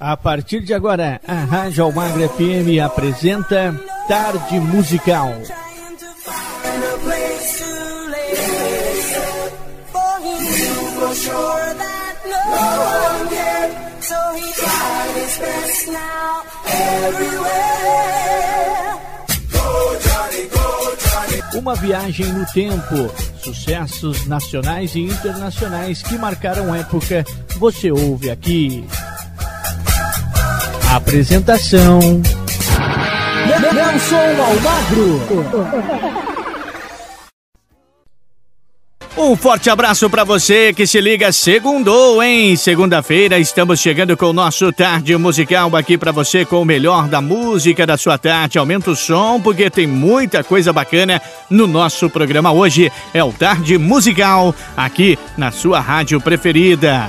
A partir de agora, a Rádio Almagre FM apresenta Tarde Musical. Uma viagem no tempo, sucessos nacionais e internacionais que marcaram época, você ouve aqui. Apresentação: Nelson Almagro. Um forte abraço para você que se liga segundou, hein? Segunda-feira estamos chegando com o nosso tarde musical aqui para você com o melhor da música da sua tarde. Aumenta o som porque tem muita coisa bacana no nosso programa hoje. É o Tarde Musical aqui na sua rádio preferida.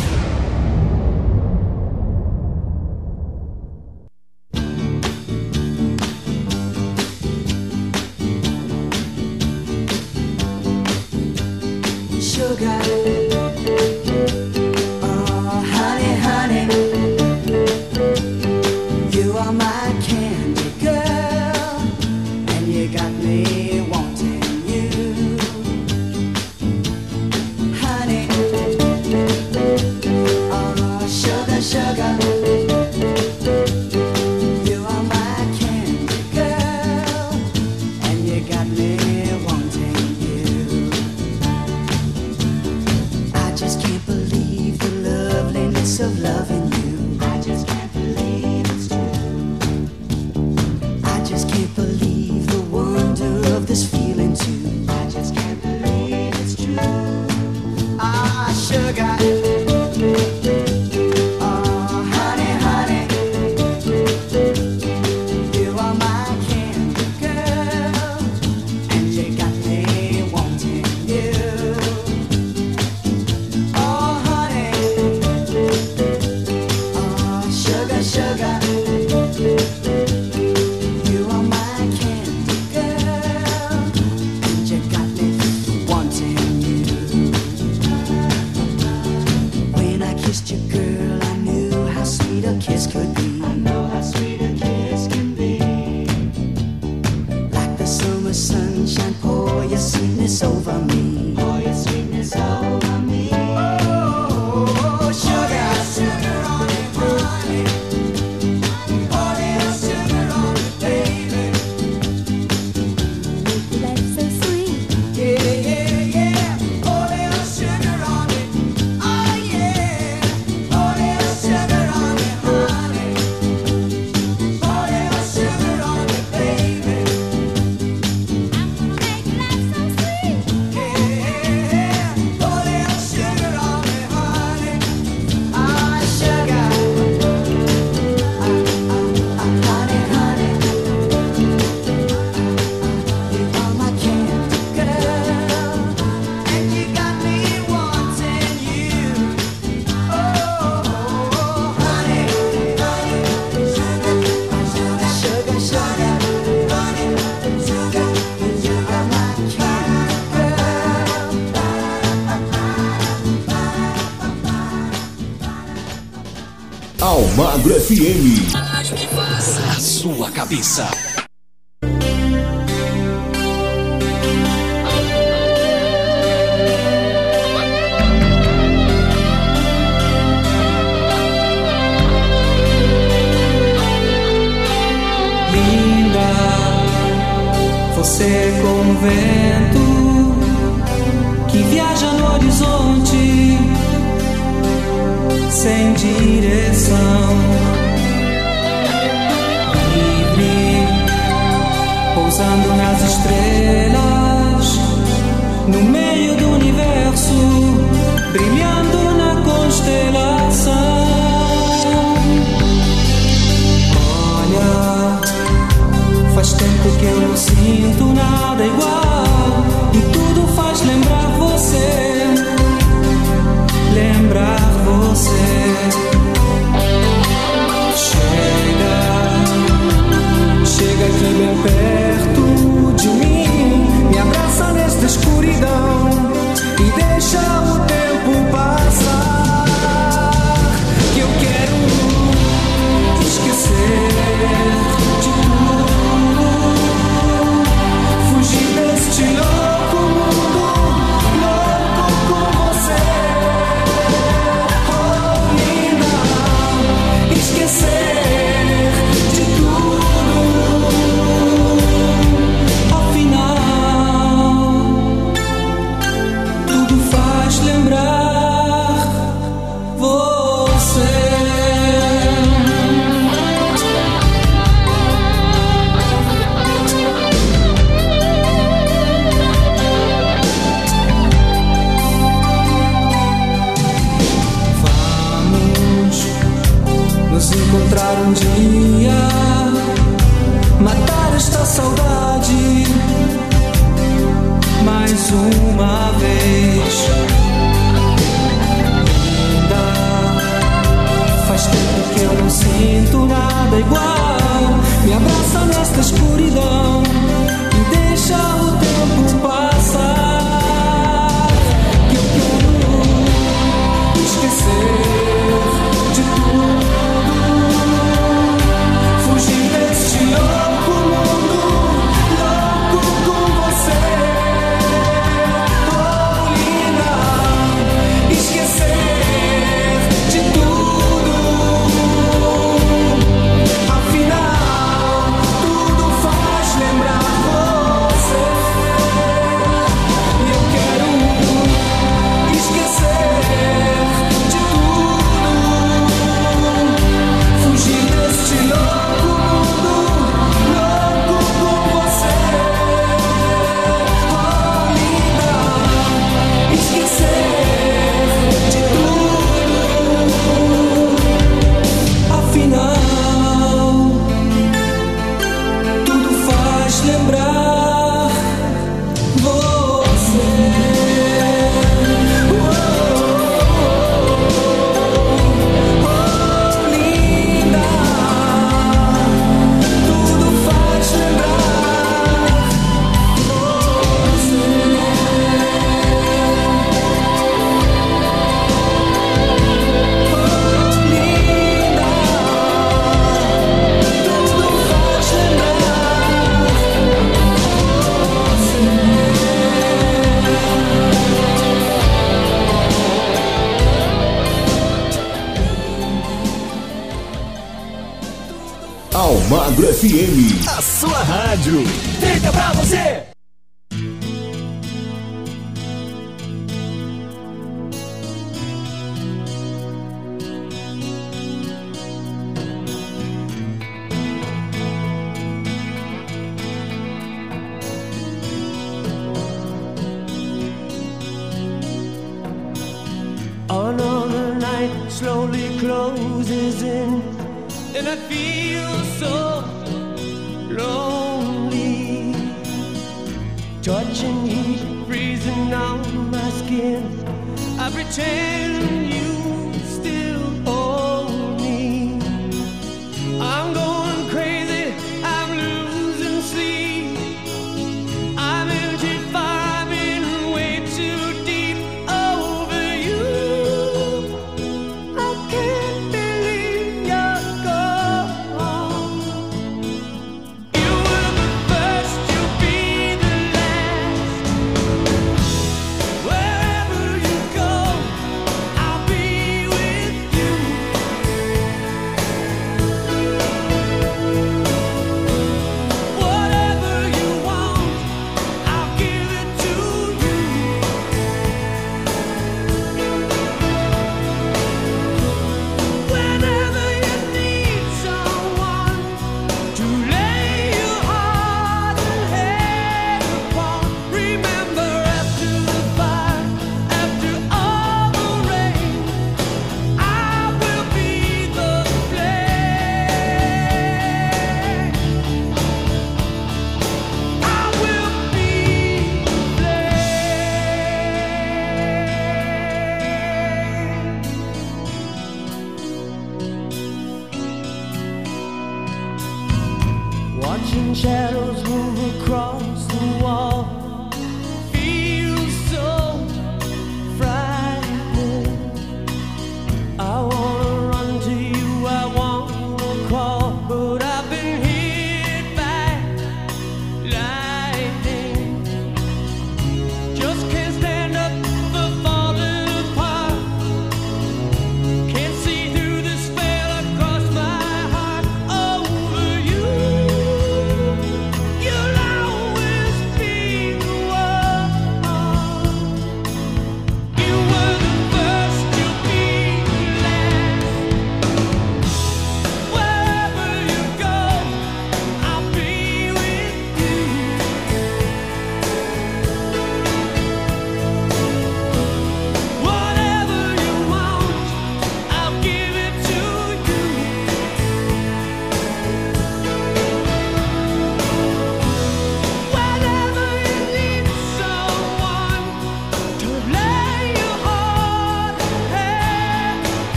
Sua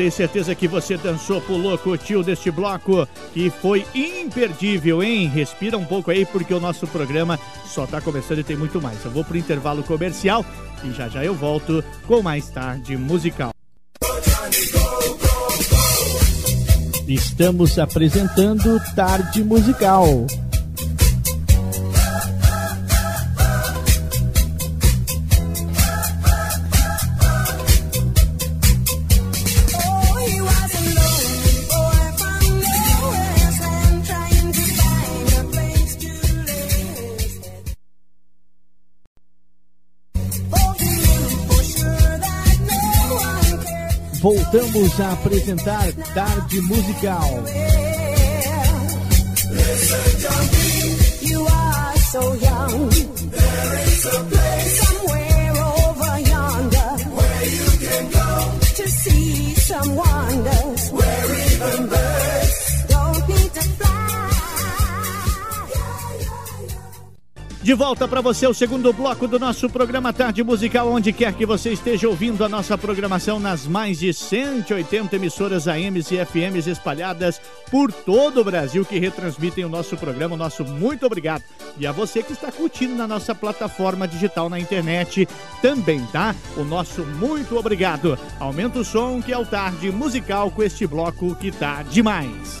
tenho certeza que você dançou, pulou, curtiu deste bloco que foi imperdível, hein? Respira um pouco aí porque o nosso programa só está começando e tem muito mais. Eu vou pro intervalo comercial e já já eu volto com mais tarde musical. Estamos apresentando Tarde Musical. Voltamos a apresentar Tarde Musical. You are so young. There is a De volta para você o segundo bloco do nosso programa Tarde Musical, onde quer que você esteja ouvindo a nossa programação nas mais de 180 emissoras AMs e FMs espalhadas por todo o Brasil que retransmitem o nosso programa. Nosso muito obrigado. E a você que está curtindo na nossa plataforma digital na internet também, tá? O nosso muito obrigado. Aumenta o som que é o Tarde Musical com este bloco que tá demais.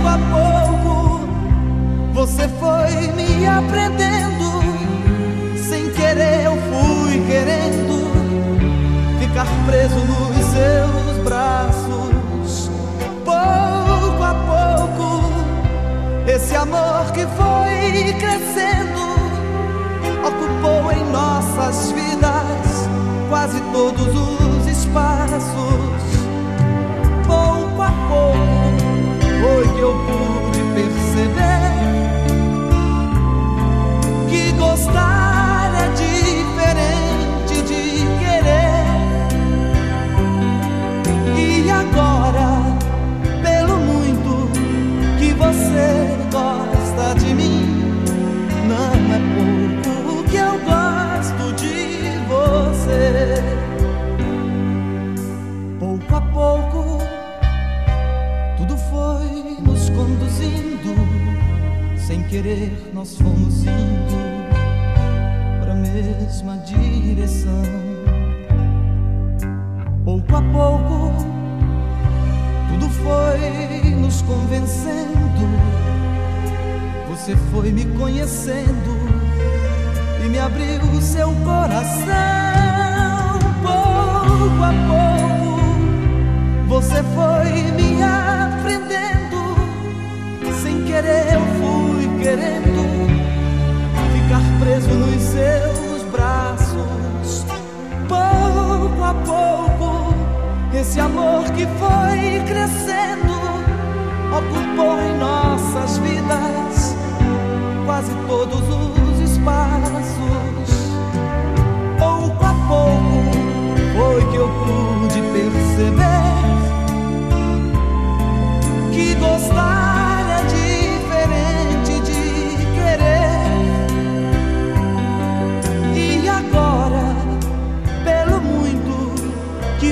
Pouco a pouco, você foi me aprendendo. Sem querer, eu fui querendo ficar preso nos seus braços. Pouco a pouco, esse amor que foi crescendo ocupou em nossas vidas quase todos os espaços. Foi que eu pude perceber que gostar é diferente de querer. E agora, Sem querer, nós fomos indo para a mesma direção. Pouco a pouco, tudo foi nos convencendo. Você foi me conhecendo e me abriu o seu coração. Pouco a pouco, você foi me aprendendo. Sem querer, eu fui querendo ficar preso nos seus braços. Pouco a pouco, esse amor que foi crescendo ocupou em nossas vidas quase todos os espaços. Pouco a pouco foi que eu pude perceber que gostar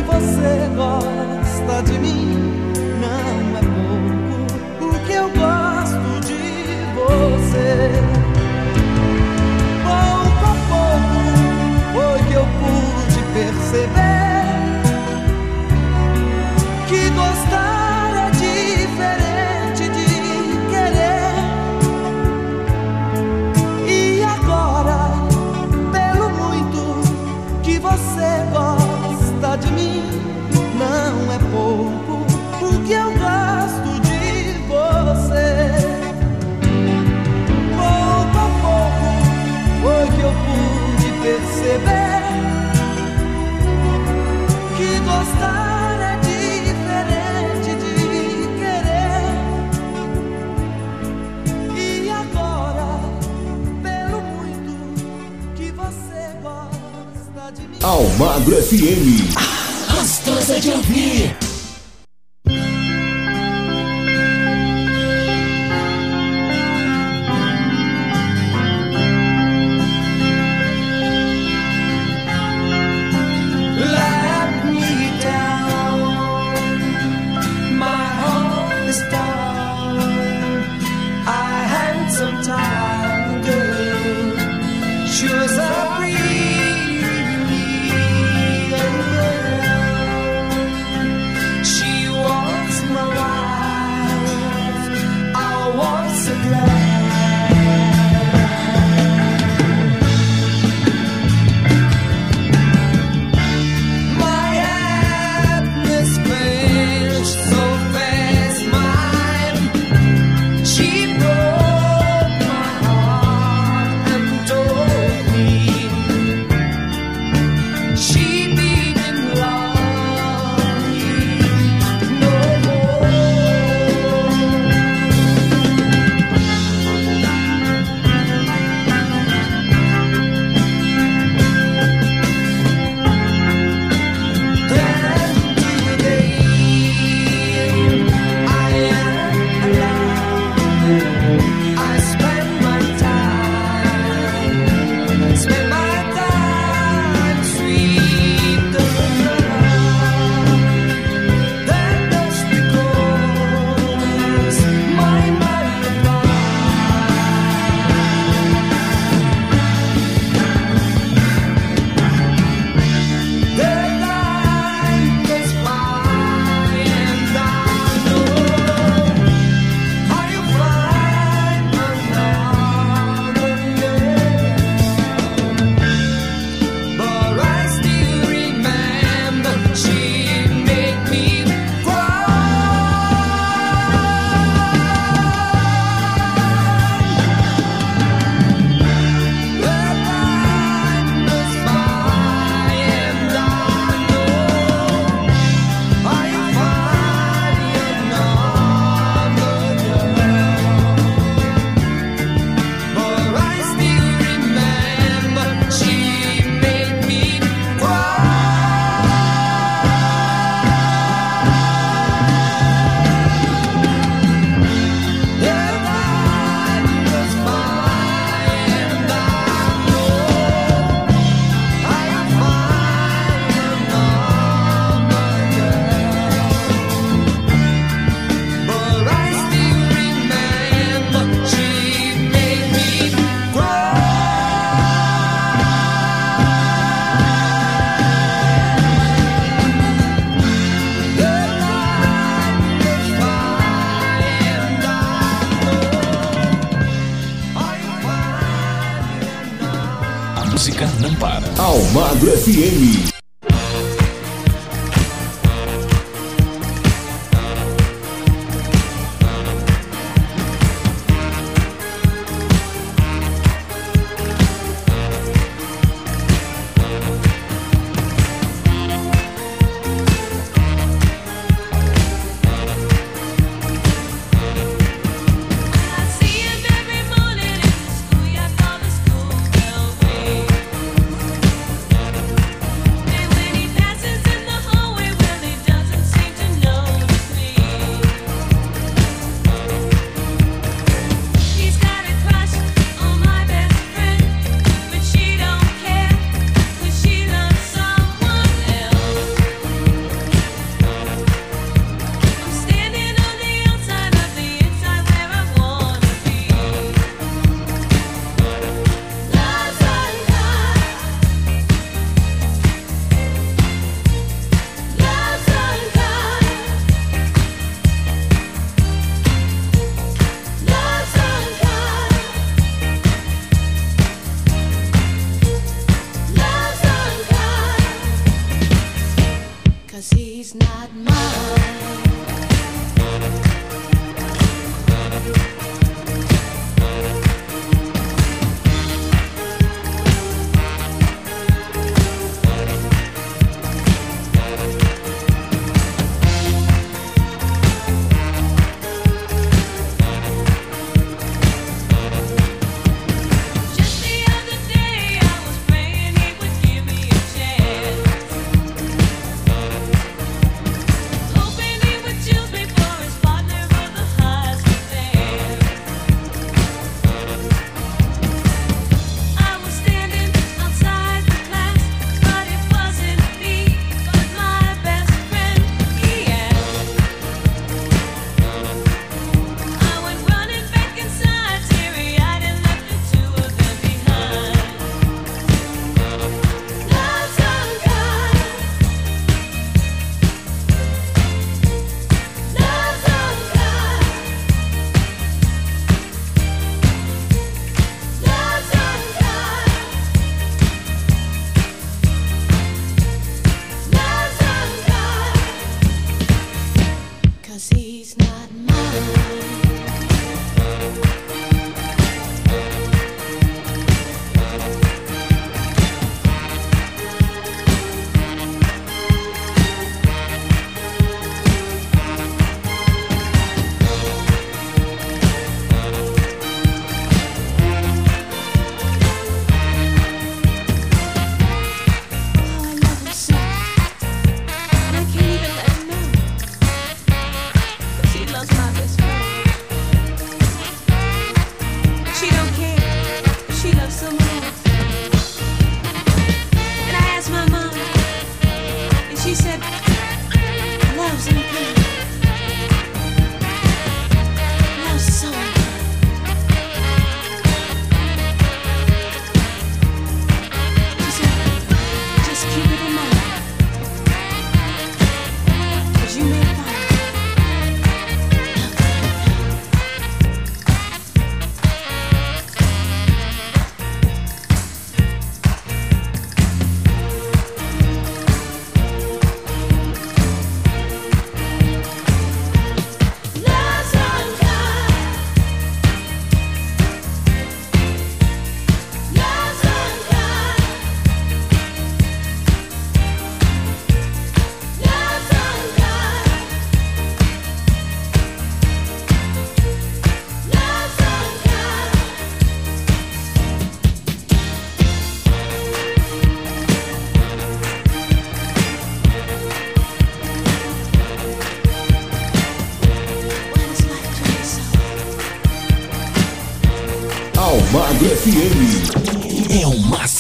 você gosta de mim, não é pouco o que eu gosto de você. Almagro FM. Gostosa de ouvir.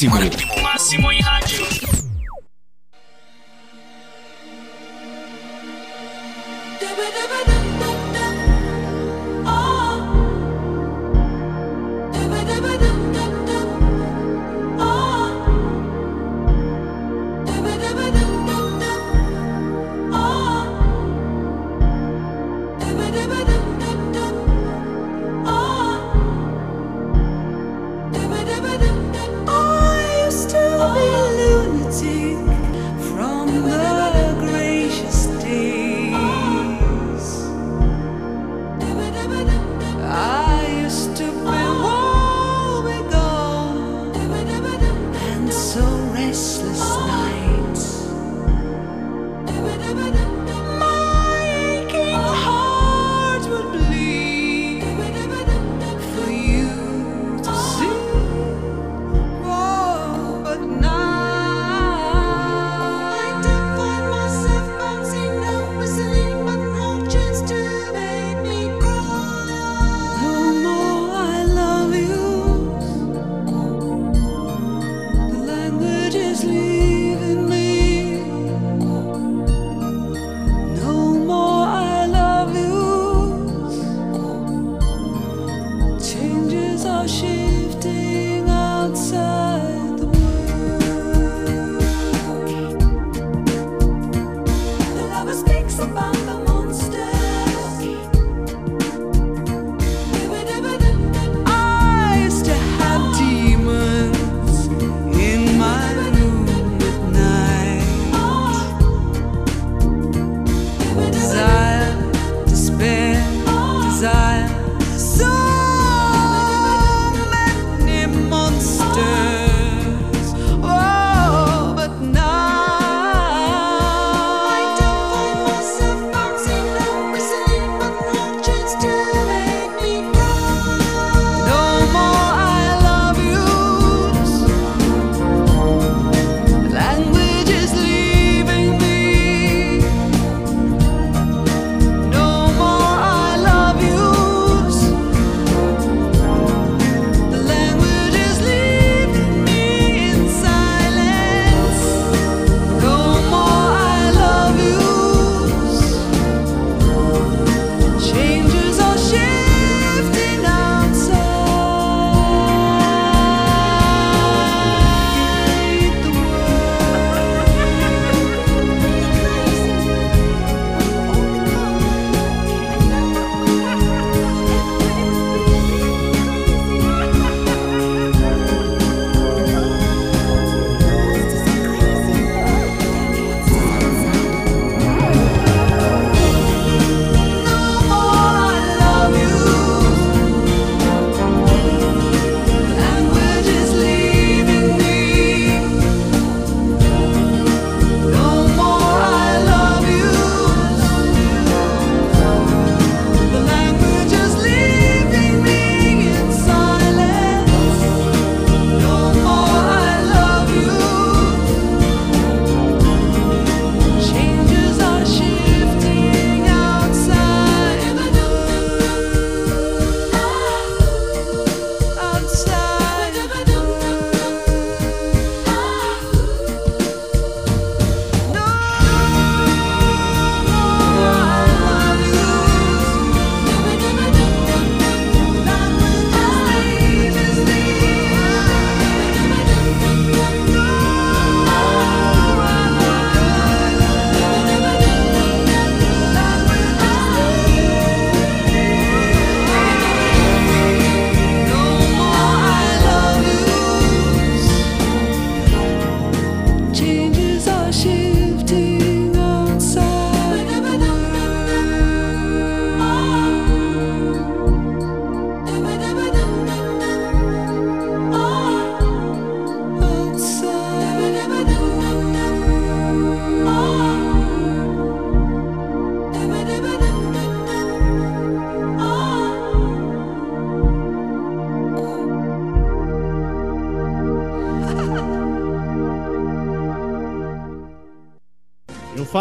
Máximo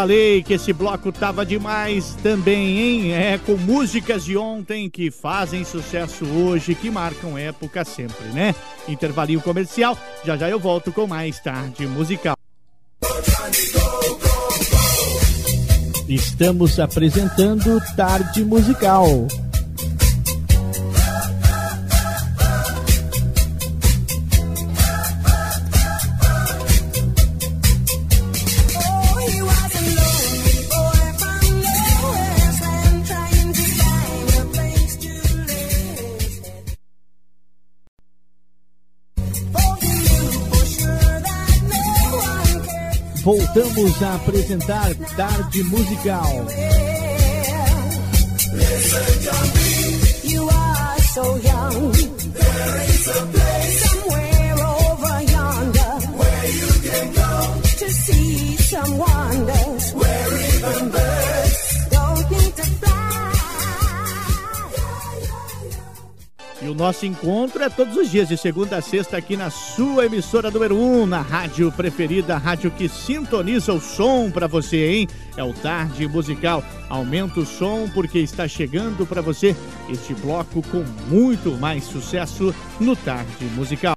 Falei que esse bloco tava demais também, hein? É, com músicas de ontem que fazem sucesso hoje, que marcam época sempre, né? Intervalinho comercial, já já eu volto com mais tarde musical. Estamos apresentando Tarde Musical. Voltamos a apresentar Tarde Musical. You are so young. E o nosso encontro é todos os dias, de segunda a sexta, aqui na sua emissora número 1, um, na rádio preferida, a rádio que sintoniza o som para você, hein? É o Tarde Musical. Aumenta o som porque está chegando para você este bloco com muito mais sucesso no Tarde Musical.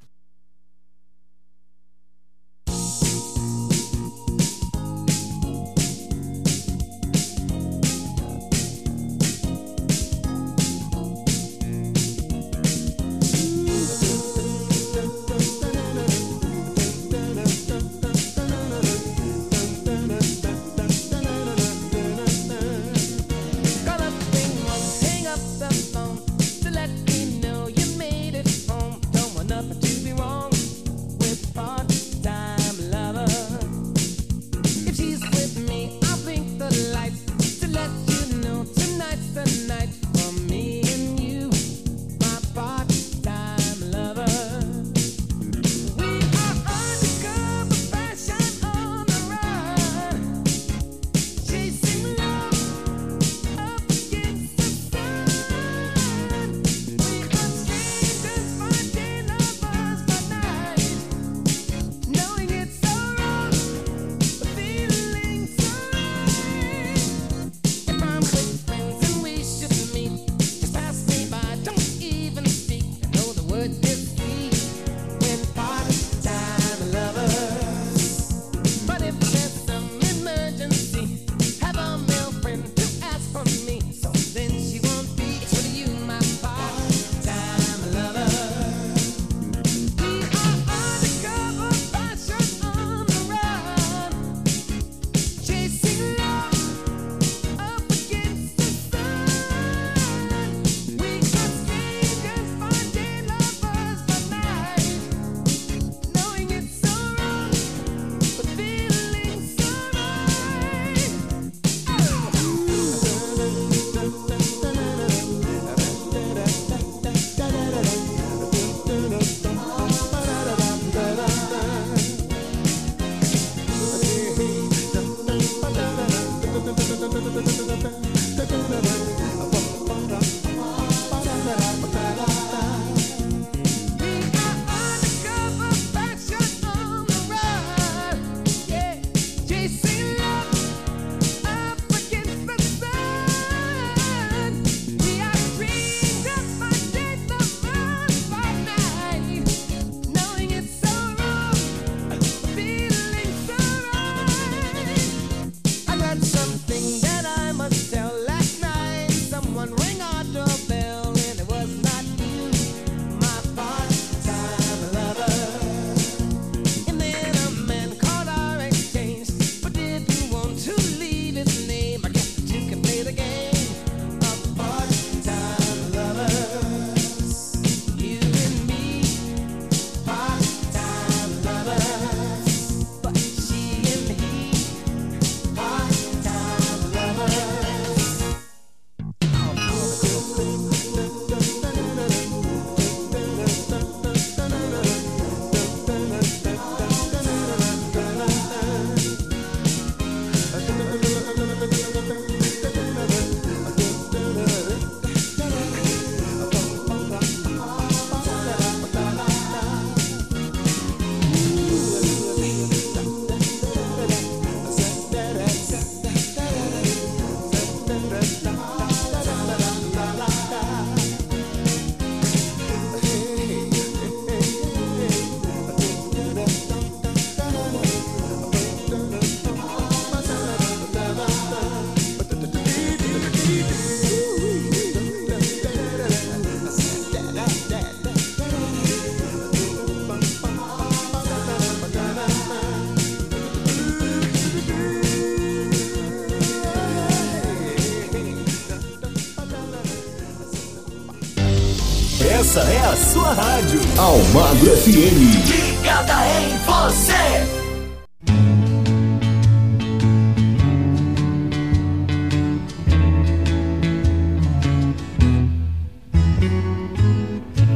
Almagro FM. Ligada em você.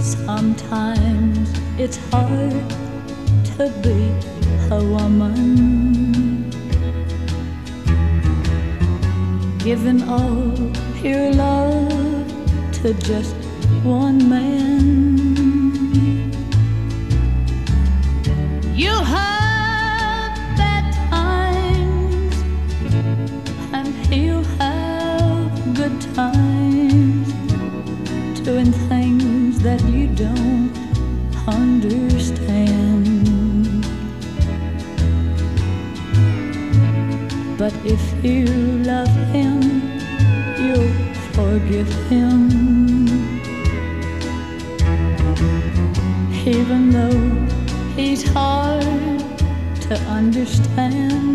Sometimes it's hard to be a woman. Giving all your love to just one man. But if you love him, you'll forgive him. Even though he's hard to understand.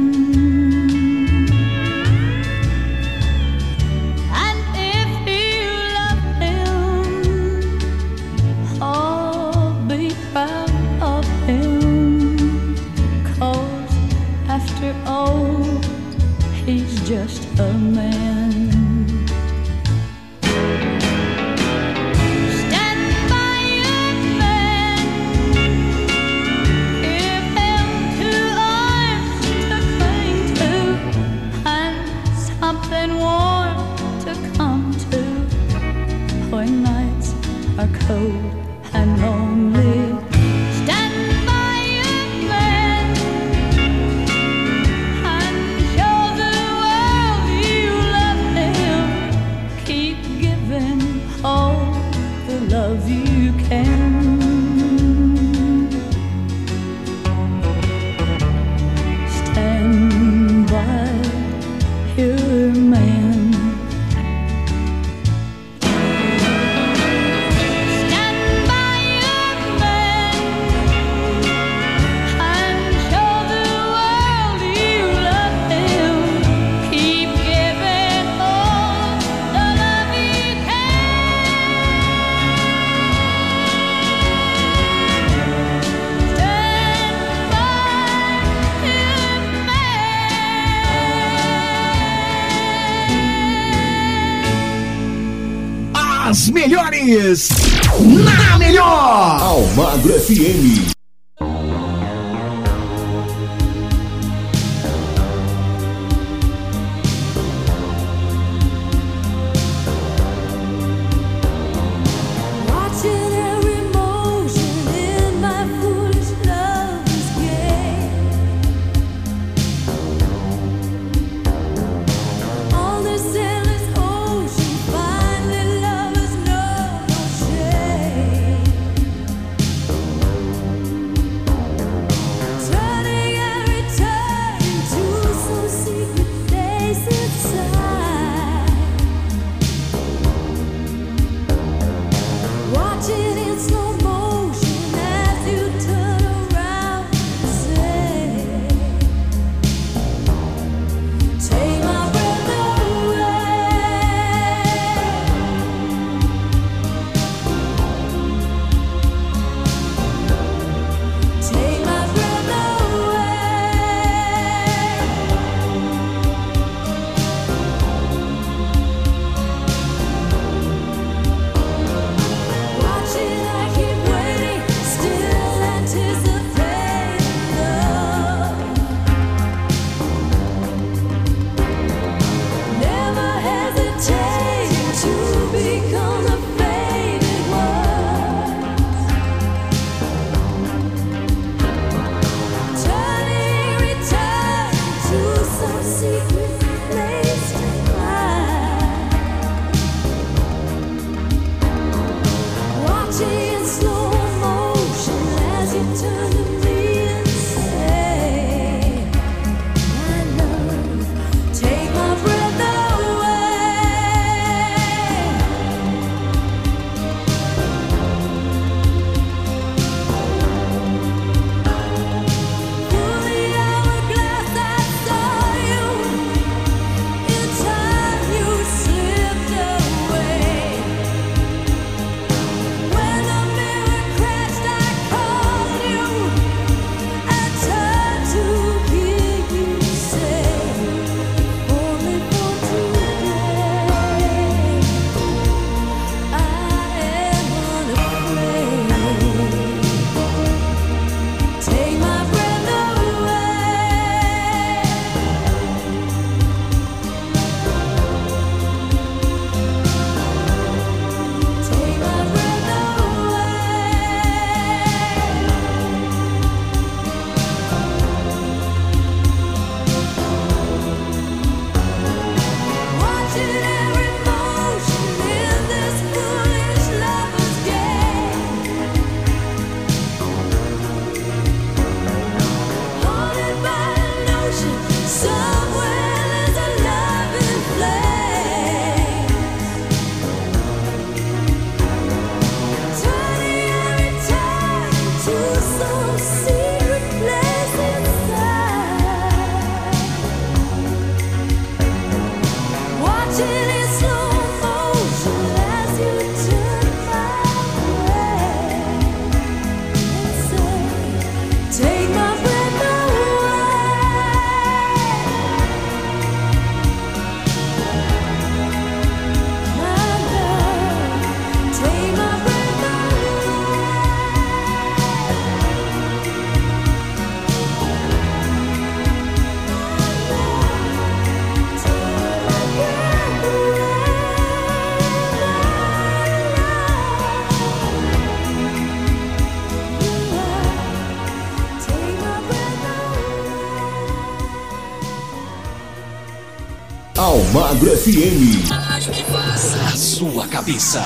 Almagro FM. A sua cabeça.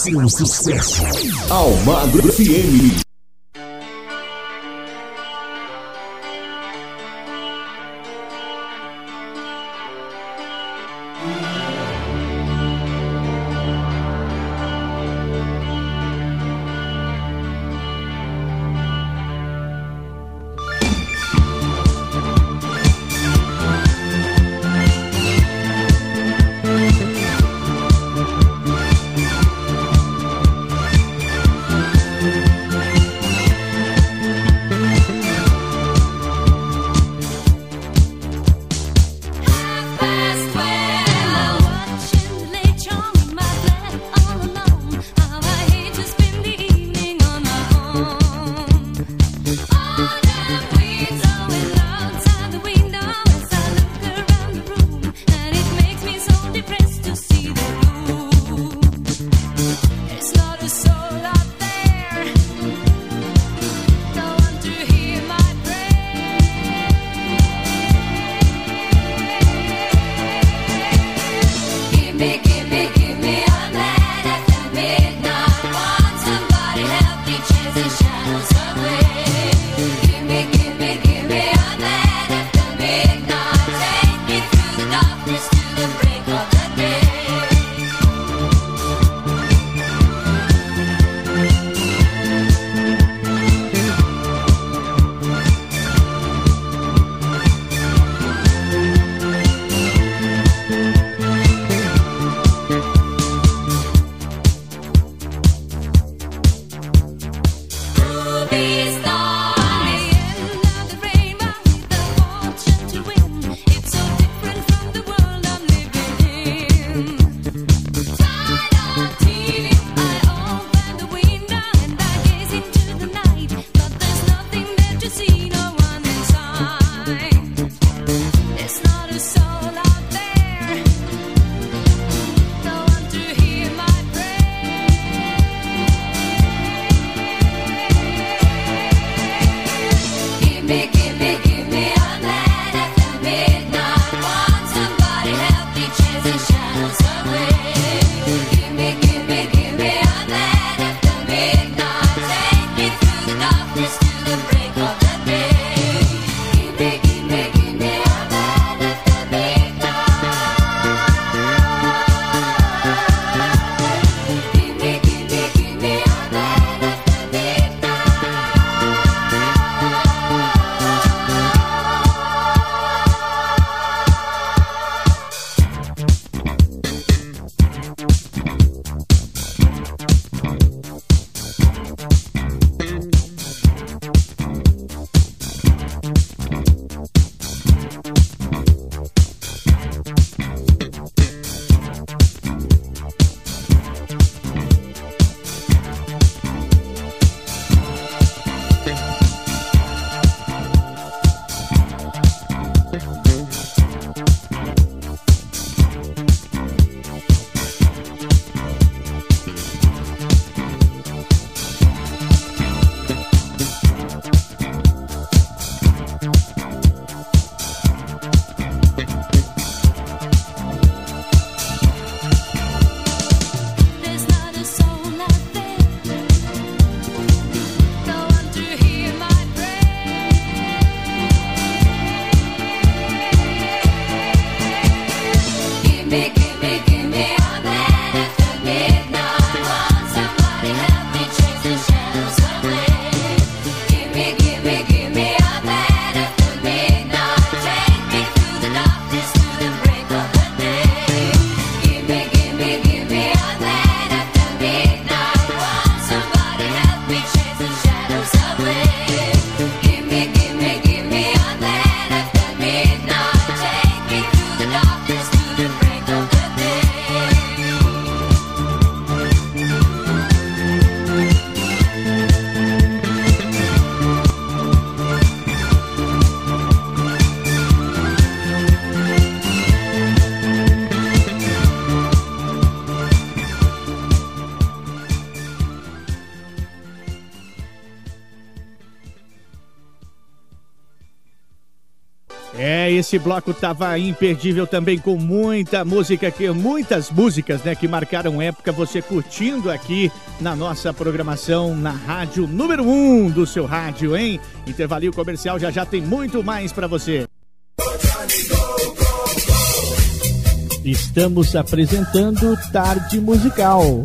Seu sucesso. Almagro FM. Esse bloco tava imperdível também com muita música que muitas músicas, né, que marcaram época, você curtindo aqui na nossa programação na rádio número 1 um do seu rádio, hein? Intervalinho comercial já já tem muito mais para você. Estamos apresentando Tarde Musical.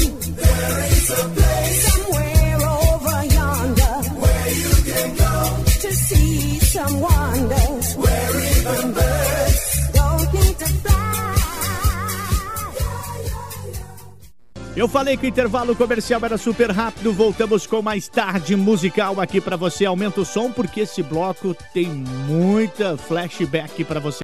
Eu falei que o intervalo comercial era super rápido. Voltamos com mais tarde musical aqui para você. Aumenta o som porque esse bloco tem muita flashback para você.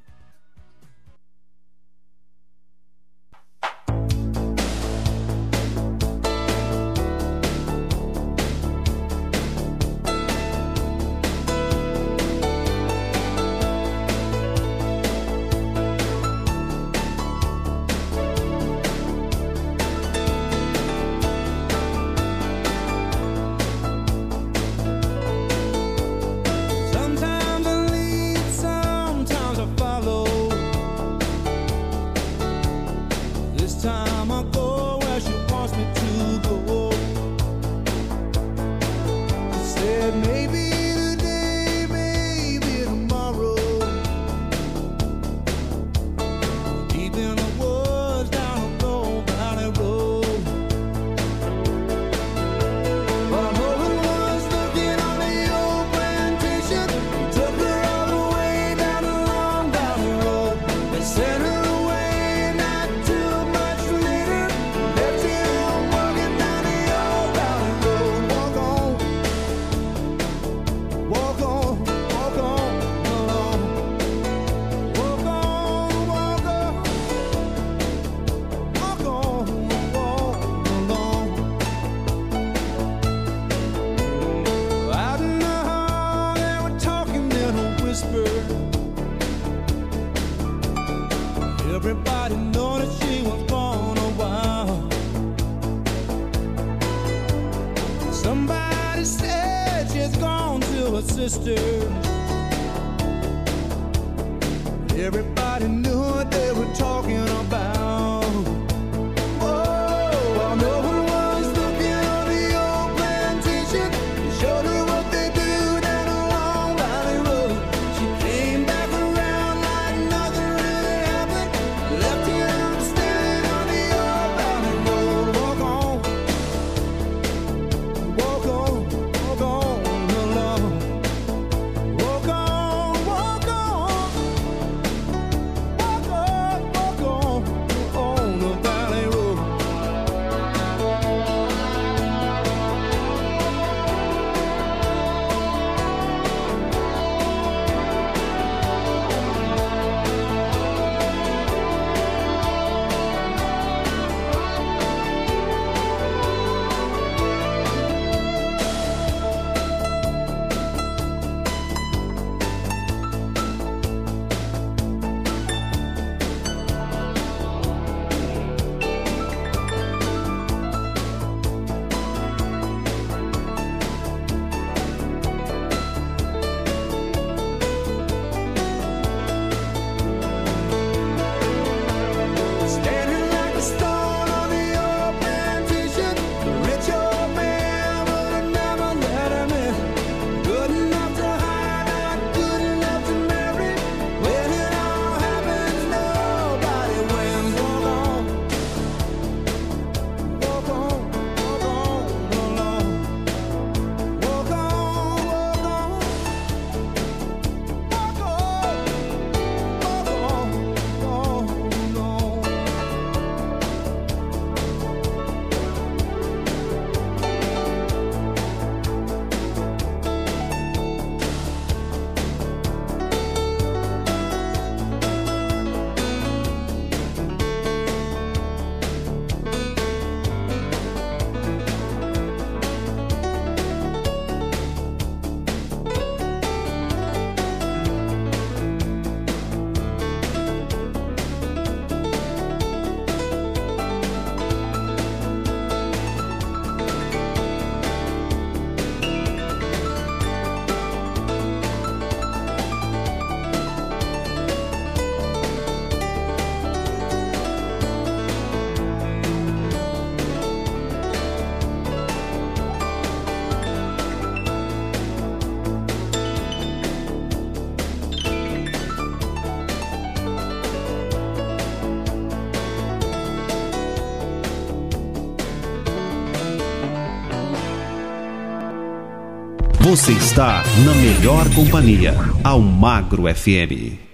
Você está na melhor companhia, Almagro FM.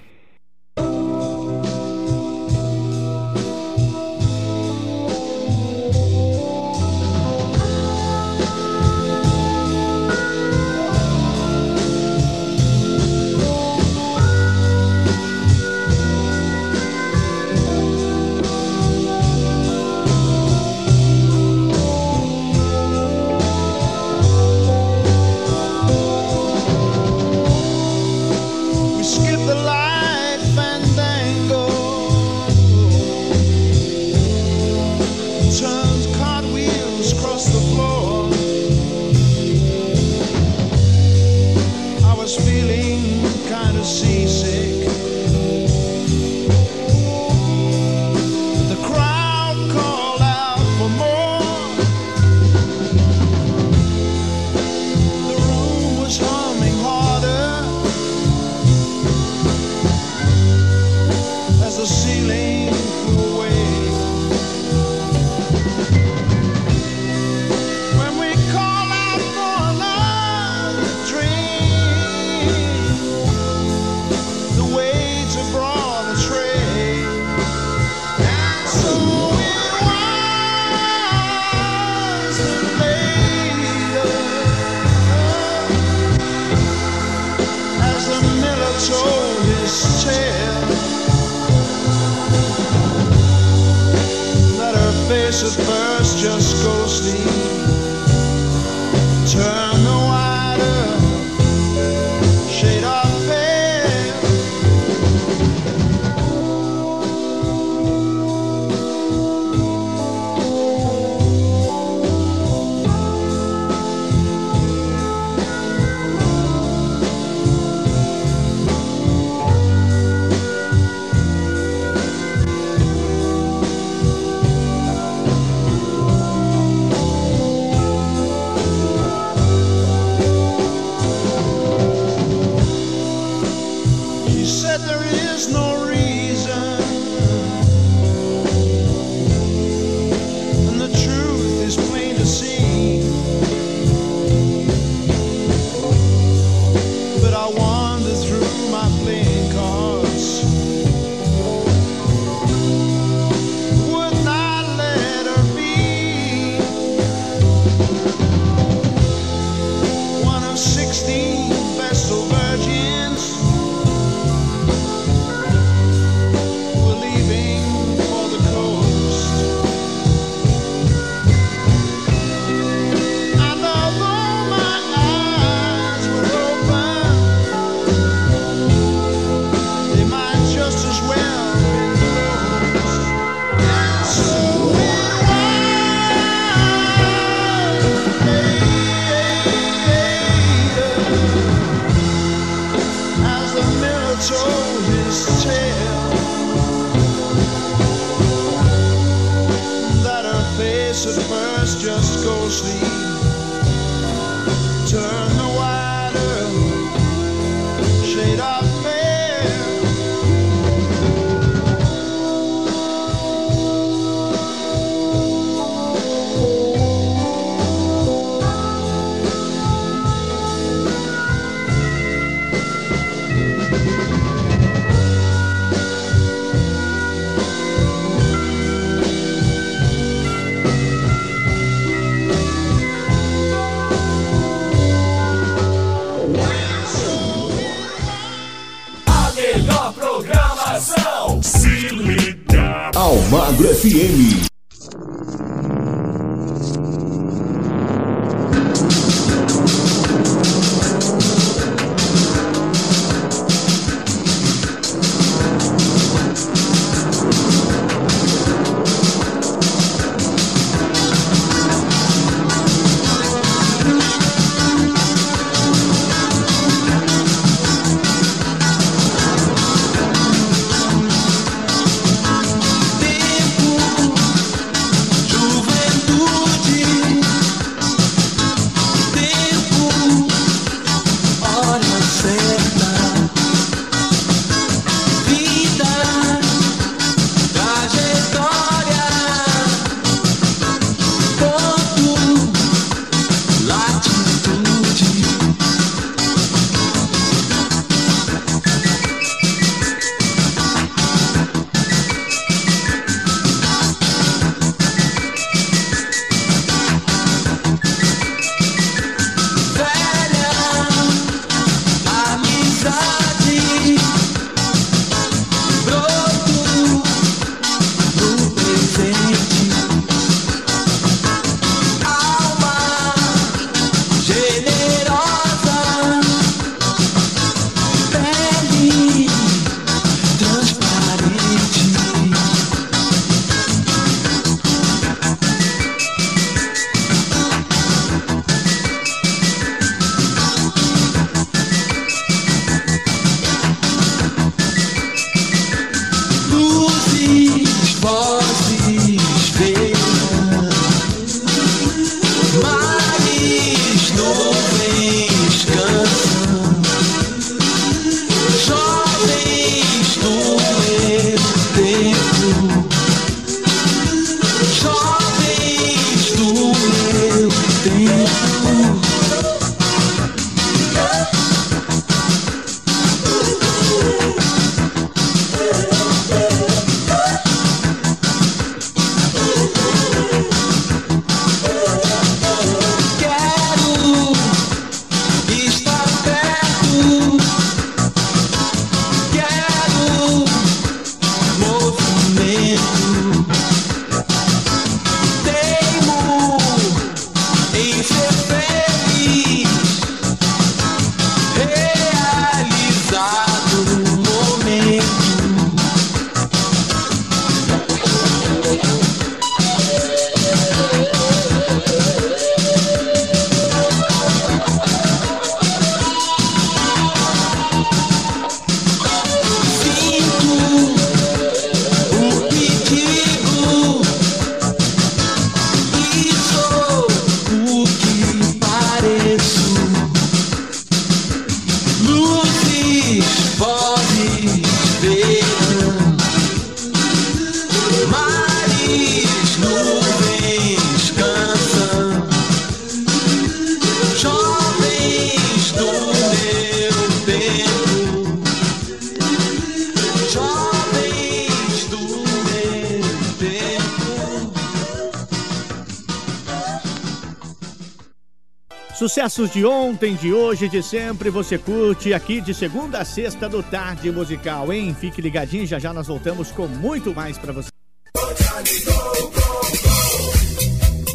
Sucessos de ontem, de hoje, de sempre, você curte aqui de segunda a sexta do Tarde Musical, hein? Fique ligadinho, já já nós voltamos com muito mais pra você.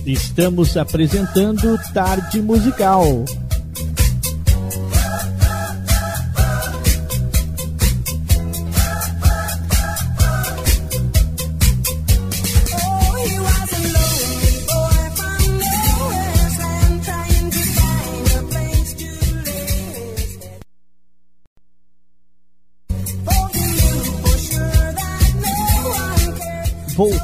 Estamos apresentando Tarde Musical.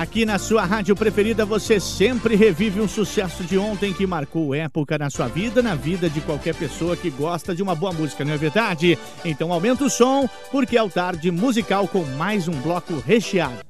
Aqui na sua rádio preferida, você sempre revive um sucesso de ontem que marcou época na sua vida, na vida de qualquer pessoa que gosta de uma boa música, não é verdade? Então aumenta o som, porque é o Tarde Musical com mais um bloco recheado.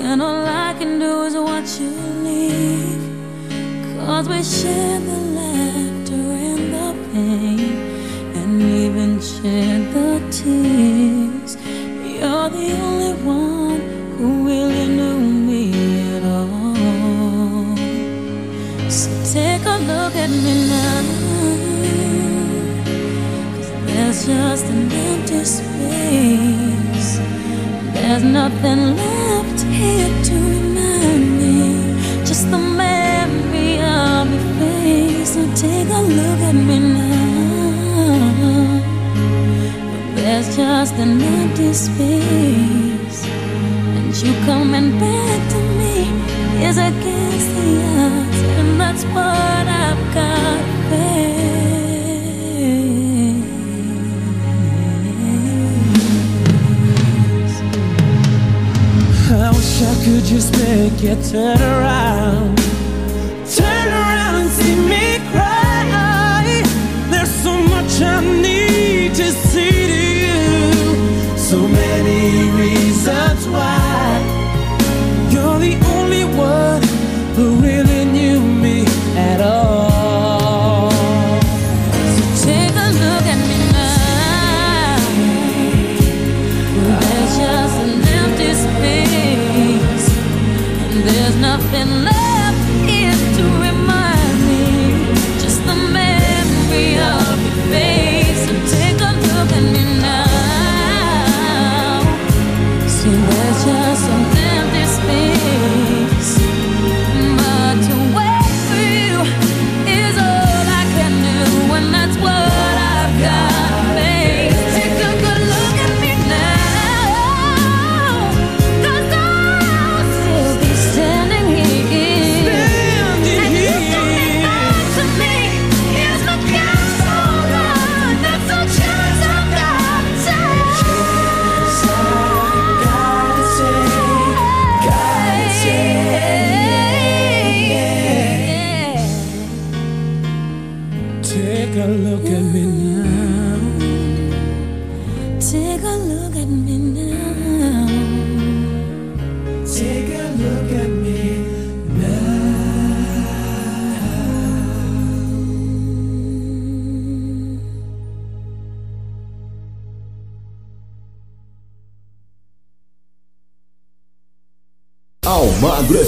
when all I can do is watch you leave? Cause we share the laughter and the pain, and even share the tears. You're the only one who really knew me at all. So take a look at me now. Cause There's just an empty space. There's nothing left here to remind me. Just the memory of your face. So take a look at me now. There's just an empty space. And you coming back to me is against the odds. And that's what I've got to. Could just make you turn around. Turn around and see me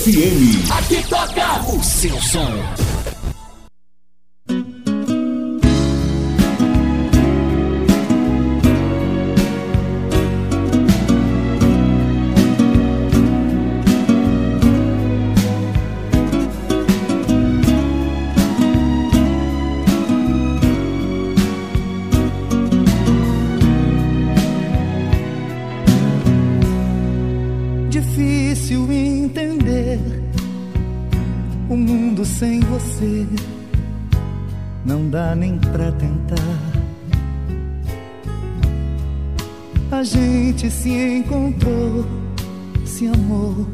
FM. Aqui toca o seu som. Amou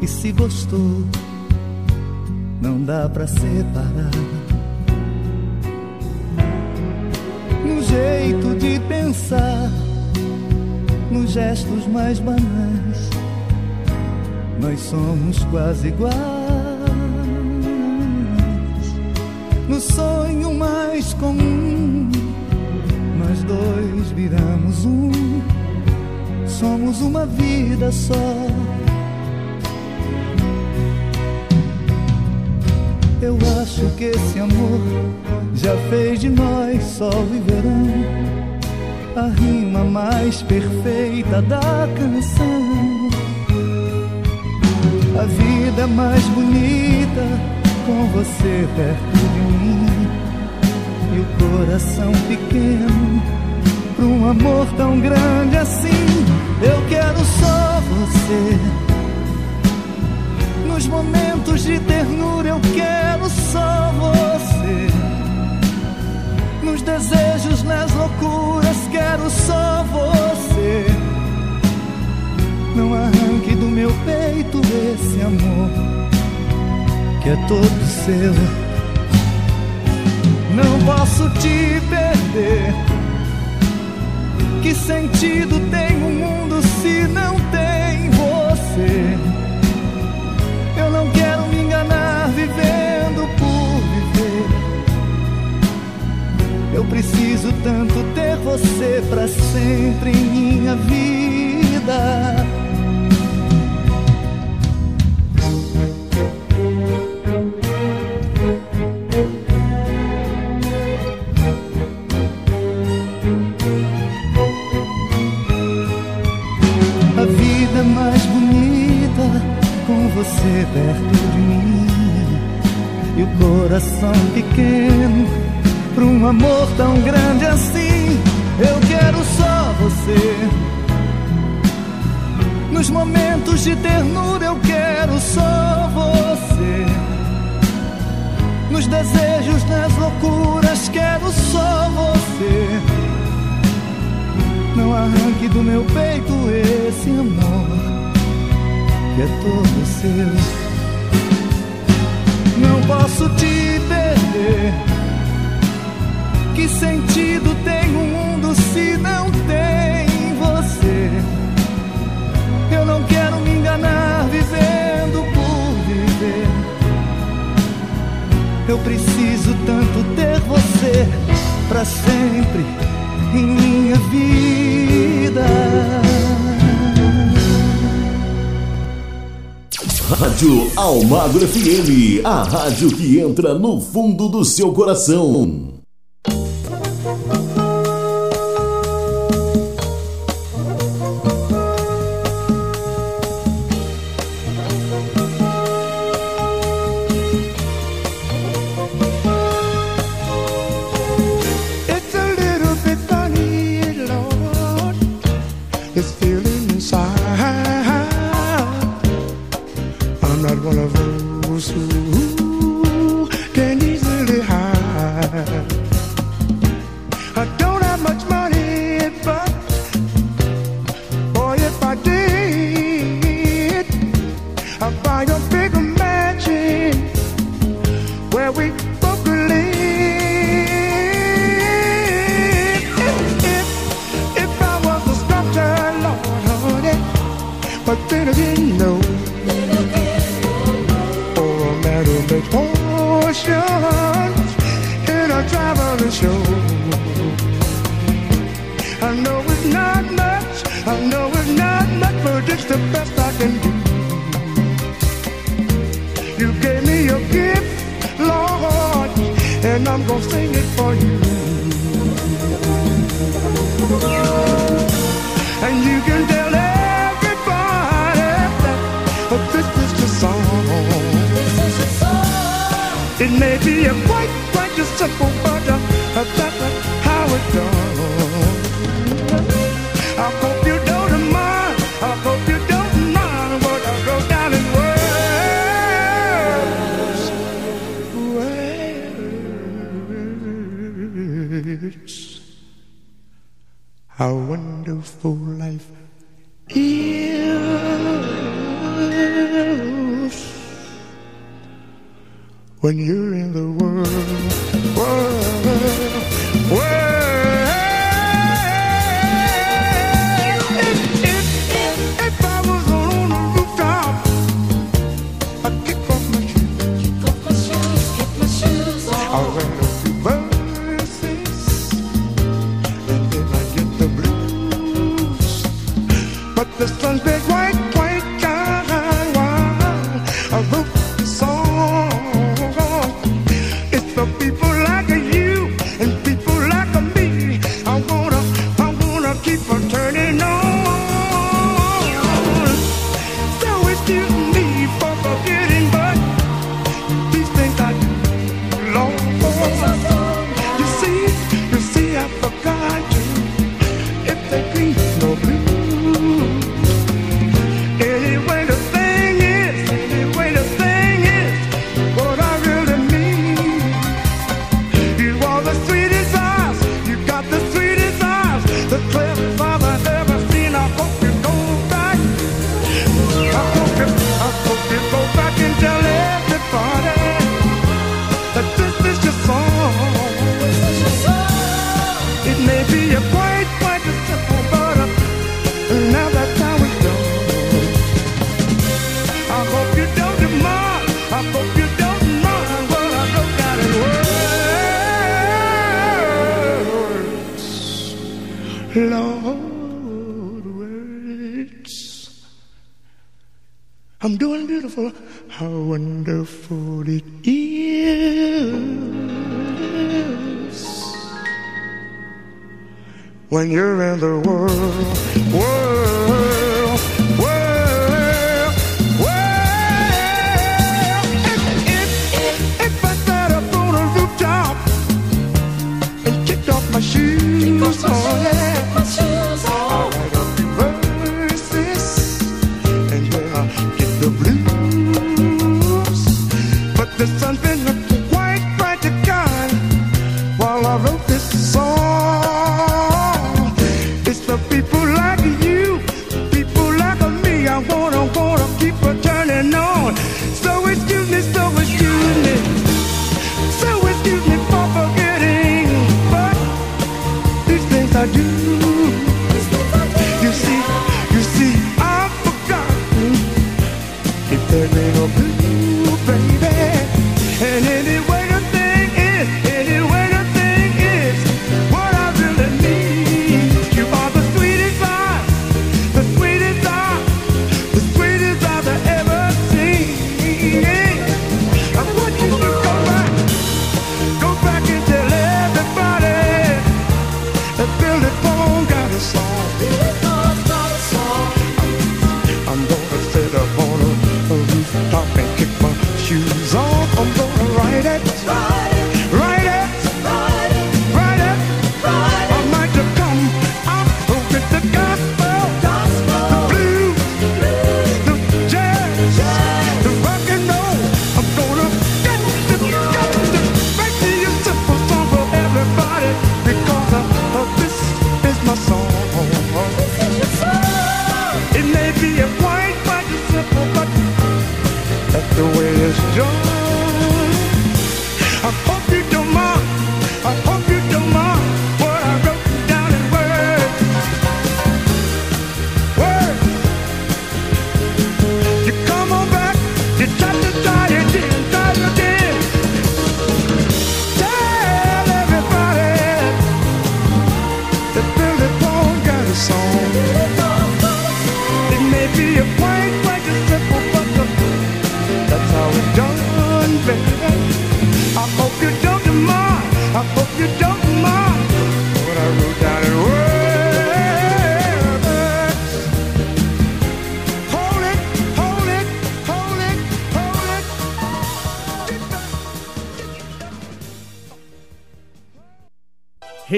e se gostou. Não dá pra separar. No jeito de pensar, nos gestos mais banais nós somos quase iguais. No sonho mais comum, nós dois viramos um. Somos uma vida só. Eu acho que esse amor já fez de nós só viver um. A rima mais perfeita da canção. A vida mais bonita com você perto de mim E o coração pequeno pra um amor tão grande assim Eu quero só você momentos de ternura eu quero só você Nos desejos, nas loucuras quero só você não arranque do meu peito esse amor que é todo seu. Não posso te perder. Que sentido tem o mundo se não tem você? Eu preciso tanto ter você pra sempre em minha vida. A vida mais bonita com você perto de mim e o coração pequeno para um amor tão grande assim. Eu quero só você. Nos momentos de ternura eu quero só você. Nos desejos, nas loucuras, quero só você. Não arranque do meu peito esse amor que é todo seu. Não posso te perder. Que sentido tem o mundo se não tem você? Eu não quero me enganar vivendo por viver. Eu preciso tanto ter você pra sempre em minha vida. Rádio Almagro FM, a rádio que entra no fundo do seu coração. I'm doing beautiful. How wonderful it is when you're in the world. world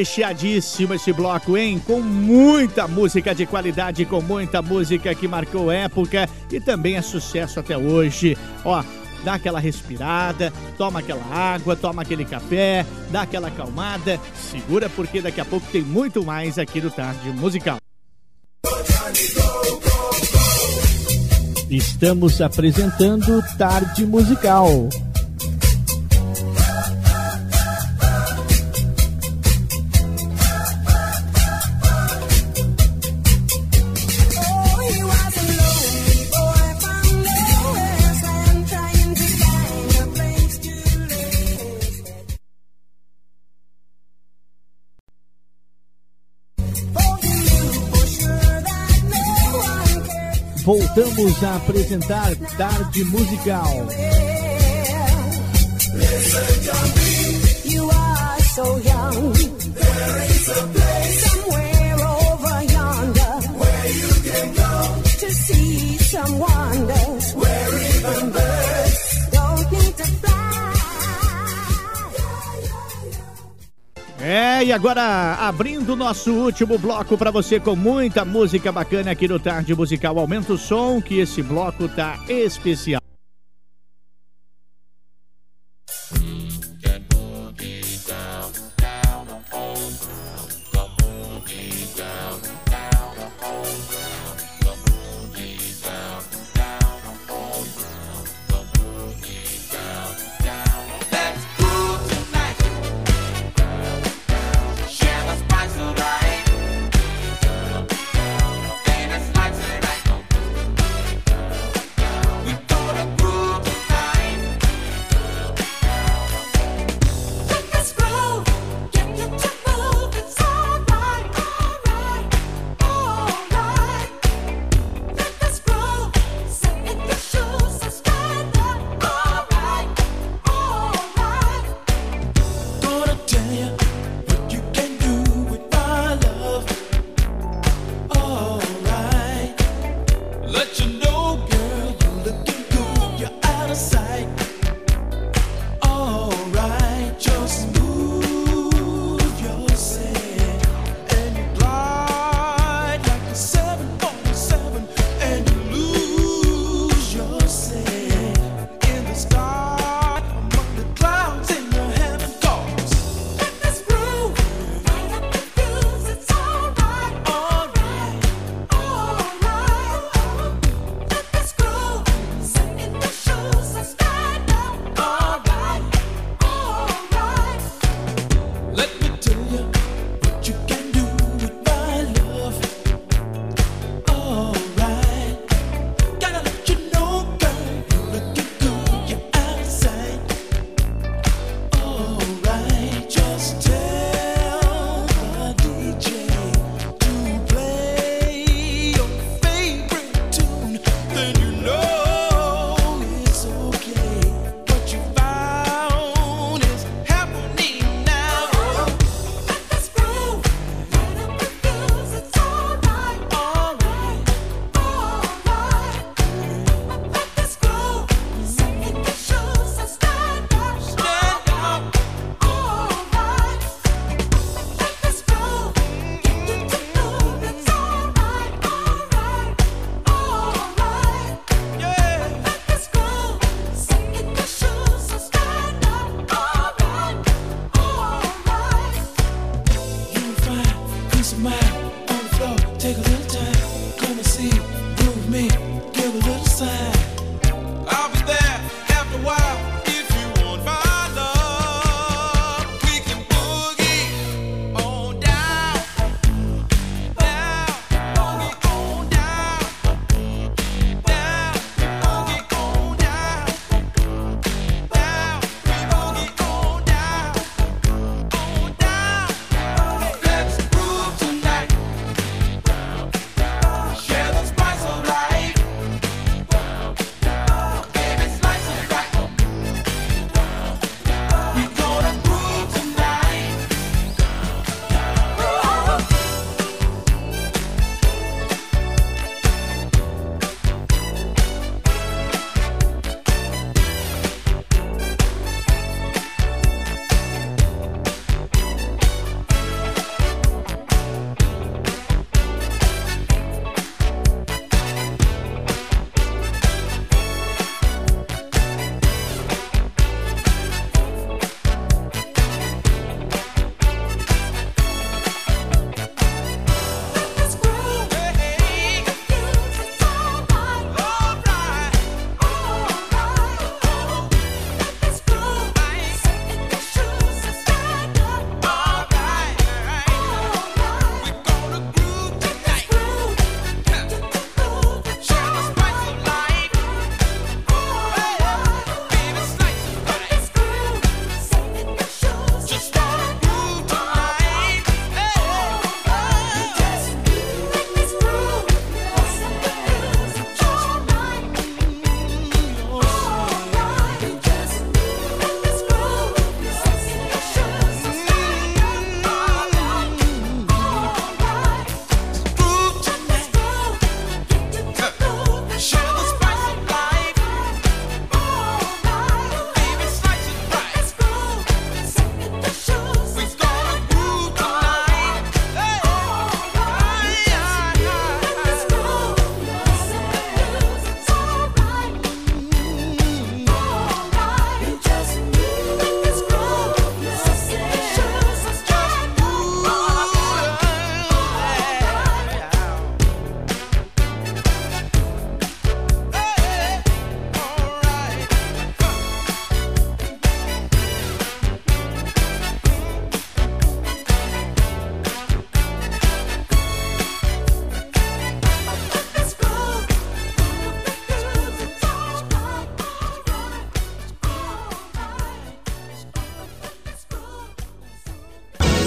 recheadíssimo esse bloco, hein? Com muita música de qualidade, com muita música que marcou época e também é sucesso até hoje. Ó, dá aquela respirada, toma aquela água, toma aquele café, dá aquela acalmada, segura porque daqui a pouco tem muito mais aqui do Tarde Musical. Estamos apresentando Tarde Musical. voltamos a apresentar Tarde Musical. You are so young. There is a place. É, e agora abrindo nosso último bloco para você com muita música bacana aqui no Tarde Musical. Aumenta o som que esse bloco tá especial.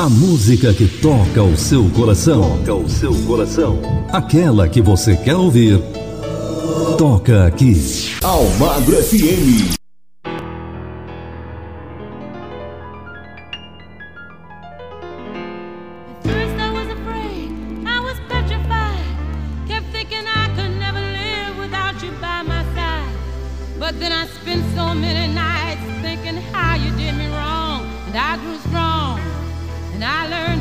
A música que toca o seu coração. Toca o seu coração. Aquela que você quer ouvir. Toca aqui. Almagro FM. But then I spent so many nights thinking how you did me wrong, and I grew strong. I learned.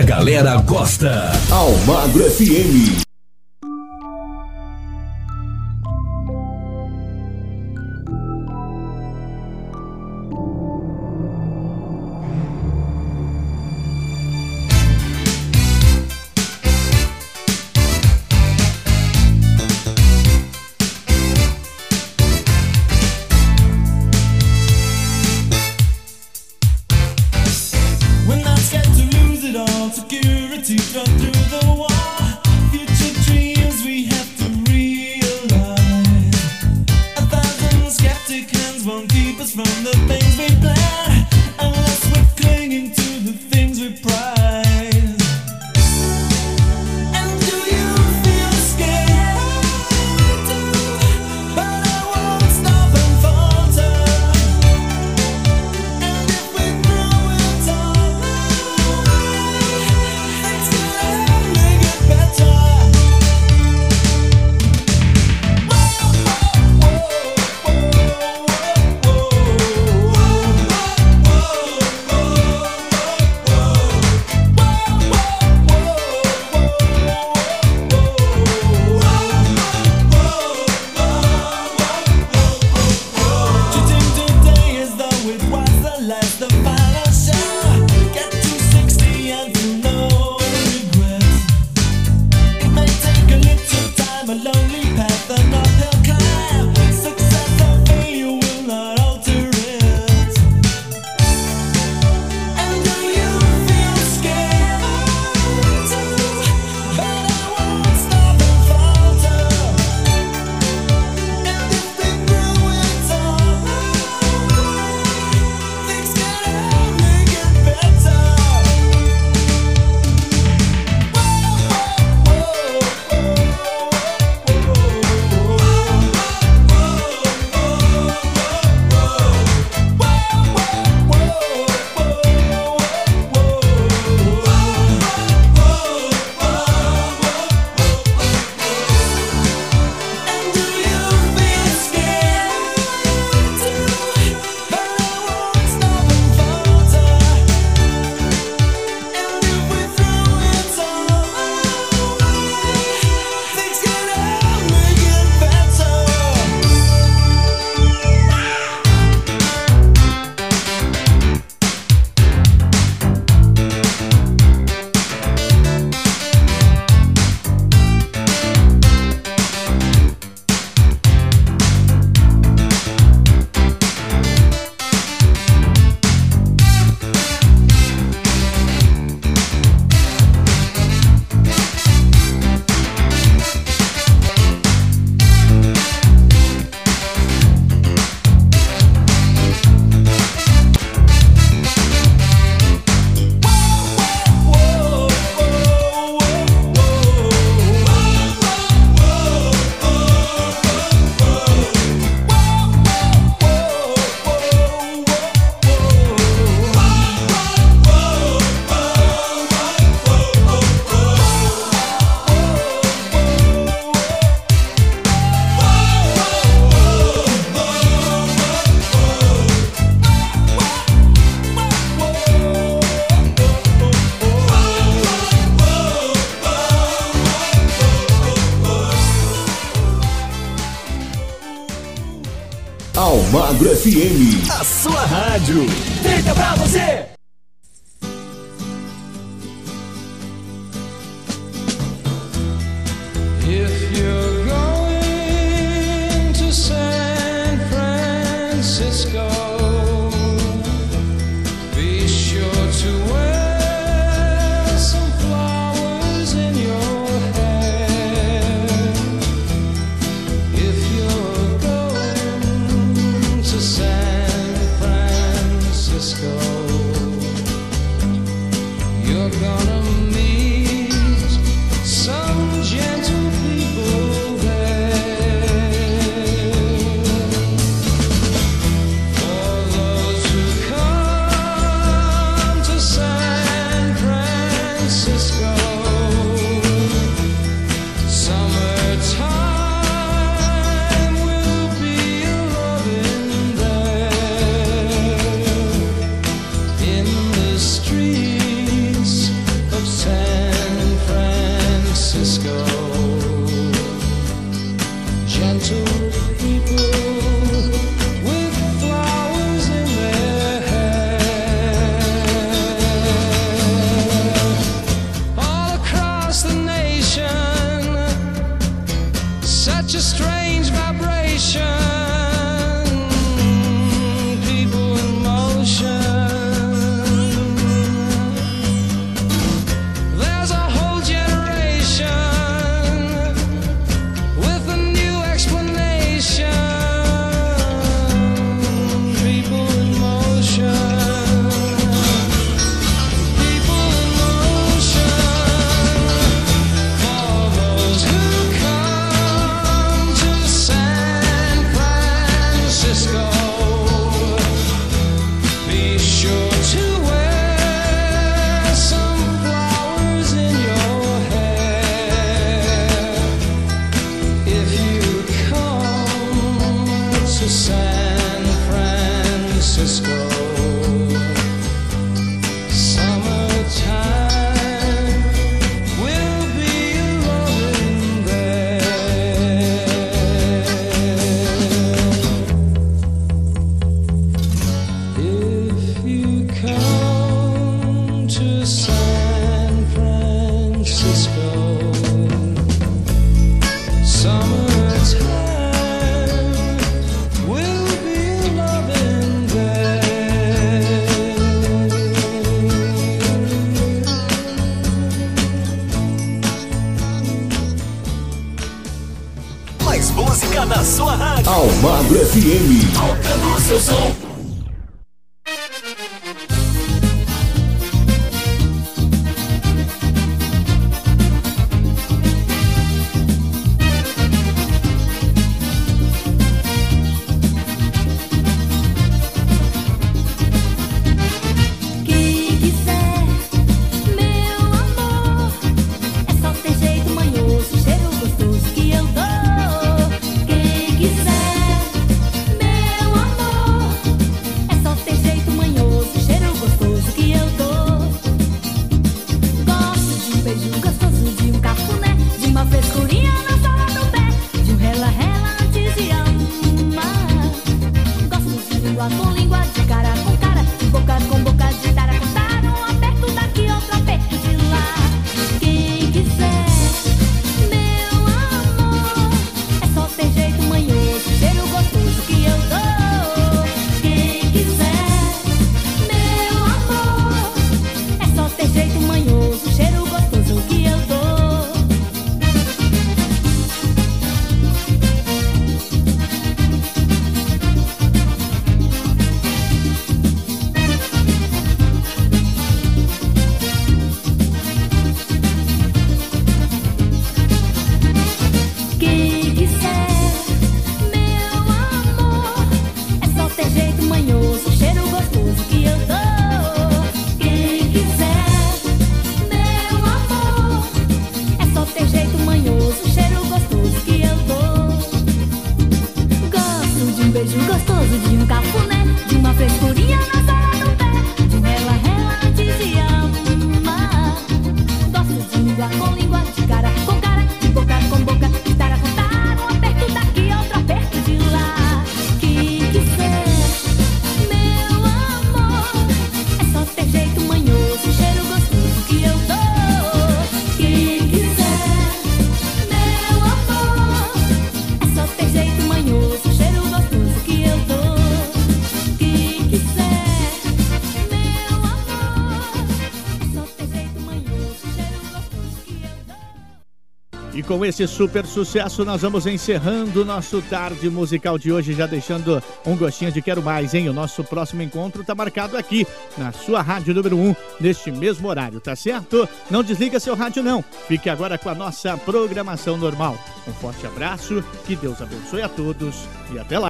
a galera gosta. Almagro FM. Almagro FM. A sua rádio. Feita pra você. Com esse super sucesso, nós vamos encerrando o nosso tarde musical de hoje, já deixando um gostinho de quero mais, hein? O nosso próximo encontro tá marcado aqui, na sua rádio número 1, neste mesmo horário, tá certo? Não desliga seu rádio, não. Fique agora com a nossa programação normal. Um forte abraço, que Deus abençoe a todos e até lá.